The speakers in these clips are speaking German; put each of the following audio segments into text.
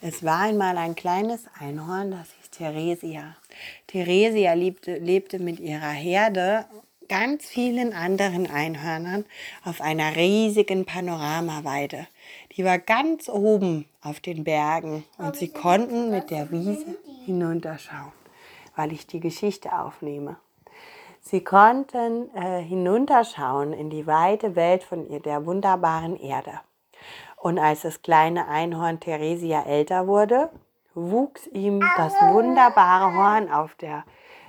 Es war einmal ein kleines Einhorn, das hieß Theresia. Theresia lebte, lebte mit ihrer Herde ganz vielen anderen Einhörnern auf einer riesigen Panoramaweide. Die war ganz oben auf den Bergen und sie konnten mit der Wiese hinunterschauen, weil ich die Geschichte aufnehme. Sie konnten äh, hinunterschauen in die weite Welt von ihr, der wunderbaren Erde. Und als das kleine Einhorn Theresia älter wurde, wuchs ihm das wunderbare Horn auf der,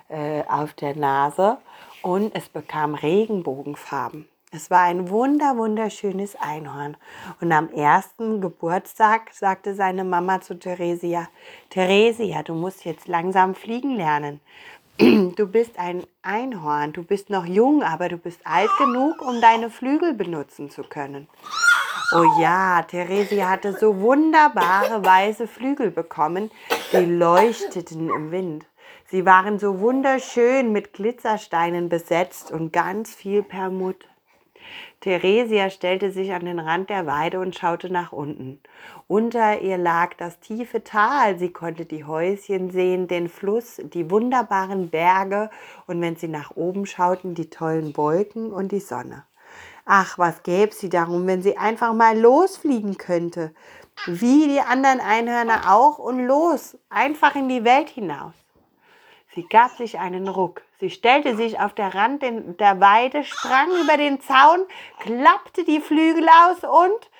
äh, auf der Nase und es bekam Regenbogenfarben. Es war ein wunder, wunderschönes Einhorn. Und am ersten Geburtstag sagte seine Mama zu Theresia, Theresia, du musst jetzt langsam fliegen lernen. Du bist ein Einhorn, du bist noch jung, aber du bist alt genug, um deine Flügel benutzen zu können. Oh ja, Theresia hatte so wunderbare weiße Flügel bekommen, die leuchteten im Wind. Sie waren so wunderschön mit Glitzersteinen besetzt und ganz viel Permut. Theresia stellte sich an den Rand der Weide und schaute nach unten. Unter ihr lag das tiefe Tal. Sie konnte die Häuschen sehen, den Fluss, die wunderbaren Berge und wenn sie nach oben schauten, die tollen Wolken und die Sonne. Ach, was gäbe sie darum, wenn sie einfach mal losfliegen könnte? Wie die anderen Einhörner auch und los, einfach in die Welt hinaus. Sie gab sich einen Ruck. Sie stellte sich auf der Rand der Weide, sprang über den Zaun, klappte die Flügel aus und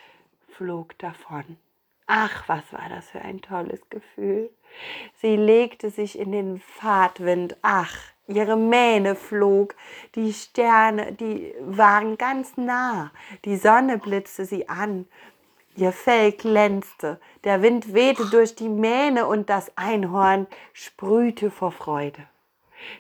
flog davon. Ach, was war das für ein tolles Gefühl. Sie legte sich in den Fahrtwind. Ach, ihre Mähne flog, die Sterne, die waren ganz nah, die Sonne blitzte sie an Ihr Fell glänzte, der Wind wehte durch die Mähne und das Einhorn sprühte vor Freude.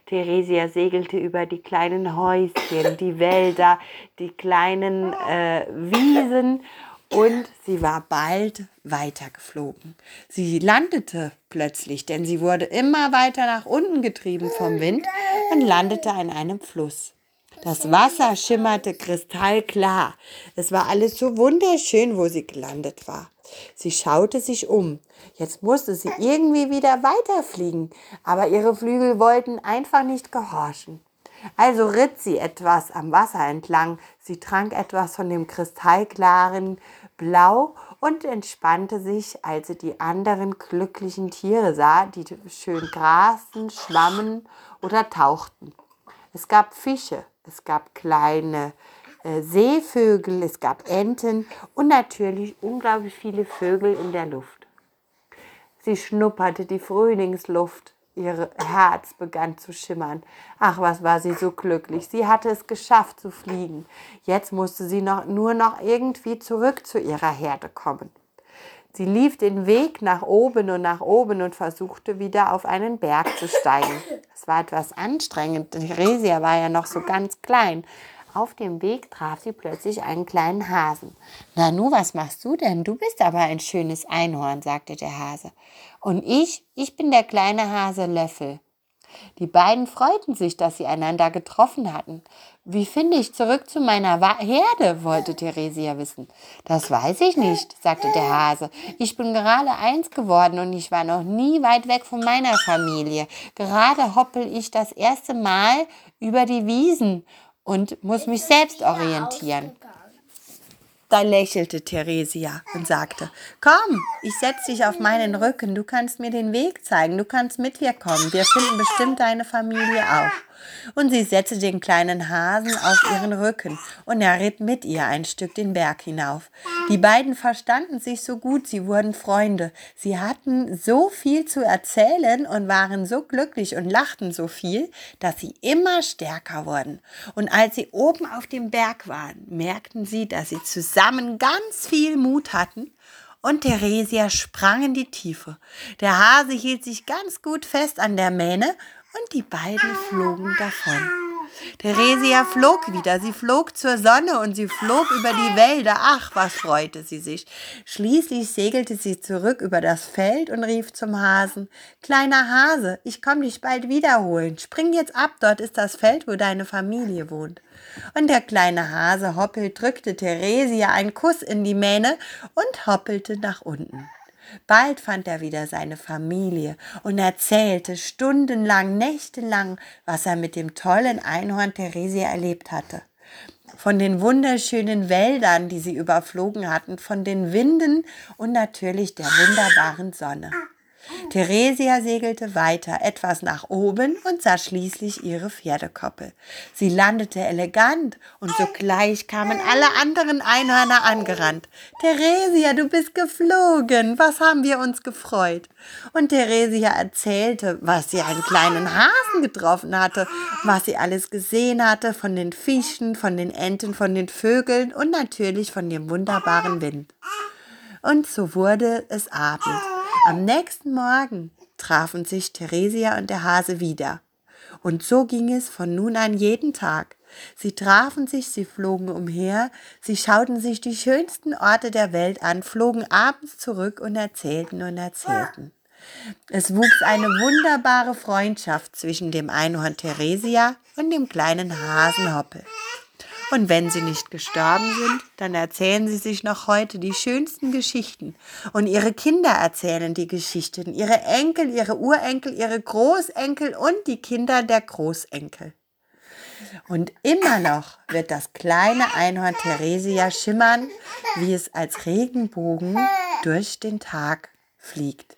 Theresia segelte über die kleinen Häuschen, die Wälder, die kleinen äh, Wiesen und sie war bald weitergeflogen. Sie landete plötzlich, denn sie wurde immer weiter nach unten getrieben vom Wind und landete an einem Fluss. Das Wasser schimmerte kristallklar. Es war alles so wunderschön, wo sie gelandet war. Sie schaute sich um. Jetzt musste sie irgendwie wieder weiterfliegen, aber ihre Flügel wollten einfach nicht gehorchen. Also ritt sie etwas am Wasser entlang. Sie trank etwas von dem kristallklaren Blau und entspannte sich, als sie die anderen glücklichen Tiere sah, die schön grasen, schwammen oder tauchten. Es gab Fische, es gab kleine äh, Seevögel, es gab Enten und natürlich unglaublich viele Vögel in der Luft. Sie schnupperte die Frühlingsluft, ihr Herz begann zu schimmern. Ach, was war sie so glücklich. Sie hatte es geschafft zu fliegen. Jetzt musste sie noch, nur noch irgendwie zurück zu ihrer Herde kommen. Sie lief den Weg nach oben und nach oben und versuchte wieder auf einen Berg zu steigen. Es war etwas anstrengend. Theresia war ja noch so ganz klein. Auf dem Weg traf sie plötzlich einen kleinen Hasen. Na nu, was machst du denn? Du bist aber ein schönes Einhorn, sagte der Hase. Und ich, ich bin der kleine Hase Löffel. Die beiden freuten sich, dass sie einander getroffen hatten. Wie finde ich zurück zu meiner Herde? wollte Theresia wissen. Das weiß ich nicht, sagte der Hase. Ich bin gerade eins geworden und ich war noch nie weit weg von meiner Familie. Gerade hoppel ich das erste Mal über die Wiesen und muss mich selbst orientieren. Da lächelte Theresia und sagte, komm, ich setze dich auf meinen Rücken, du kannst mir den Weg zeigen, du kannst mit hier kommen, wir finden bestimmt deine Familie auch und sie setzte den kleinen Hasen auf ihren Rücken und er ritt mit ihr ein Stück den Berg hinauf. Die beiden verstanden sich so gut, sie wurden Freunde. Sie hatten so viel zu erzählen und waren so glücklich und lachten so viel, dass sie immer stärker wurden. Und als sie oben auf dem Berg waren, merkten sie, dass sie zusammen ganz viel Mut hatten und Theresia sprang in die Tiefe. Der Hase hielt sich ganz gut fest an der Mähne und die beiden flogen davon. Theresia flog wieder, sie flog zur Sonne und sie flog über die Wälder. Ach, was freute sie sich. Schließlich segelte sie zurück über das Feld und rief zum Hasen, Kleiner Hase, ich komm dich bald wiederholen. Spring jetzt ab, dort ist das Feld, wo deine Familie wohnt. Und der kleine Hase Hoppel drückte Theresia einen Kuss in die Mähne und hoppelte nach unten. Bald fand er wieder seine Familie und erzählte stundenlang, nächtelang, was er mit dem tollen Einhorn Theresia erlebt hatte. Von den wunderschönen Wäldern, die sie überflogen hatten, von den Winden und natürlich der wunderbaren Sonne. Theresia segelte weiter, etwas nach oben und sah schließlich ihre Pferdekoppel. Sie landete elegant und sogleich kamen alle anderen Einhörner angerannt. Theresia, du bist geflogen. Was haben wir uns gefreut? Und Theresia erzählte, was sie einen kleinen Hasen getroffen hatte, was sie alles gesehen hatte von den Fischen, von den Enten, von den Vögeln und natürlich von dem wunderbaren Wind. Und so wurde es Abend. Am nächsten Morgen trafen sich Theresia und der Hase wieder. Und so ging es von nun an jeden Tag. Sie trafen sich, sie flogen umher, sie schauten sich die schönsten Orte der Welt an, flogen abends zurück und erzählten und erzählten. Es wuchs eine wunderbare Freundschaft zwischen dem Einhorn Theresia und dem kleinen Hasen Hoppel. Und wenn sie nicht gestorben sind, dann erzählen sie sich noch heute die schönsten Geschichten. Und ihre Kinder erzählen die Geschichten, ihre Enkel, ihre Urenkel, ihre Großenkel und die Kinder der Großenkel. Und immer noch wird das kleine Einhorn Theresia schimmern, wie es als Regenbogen durch den Tag fliegt.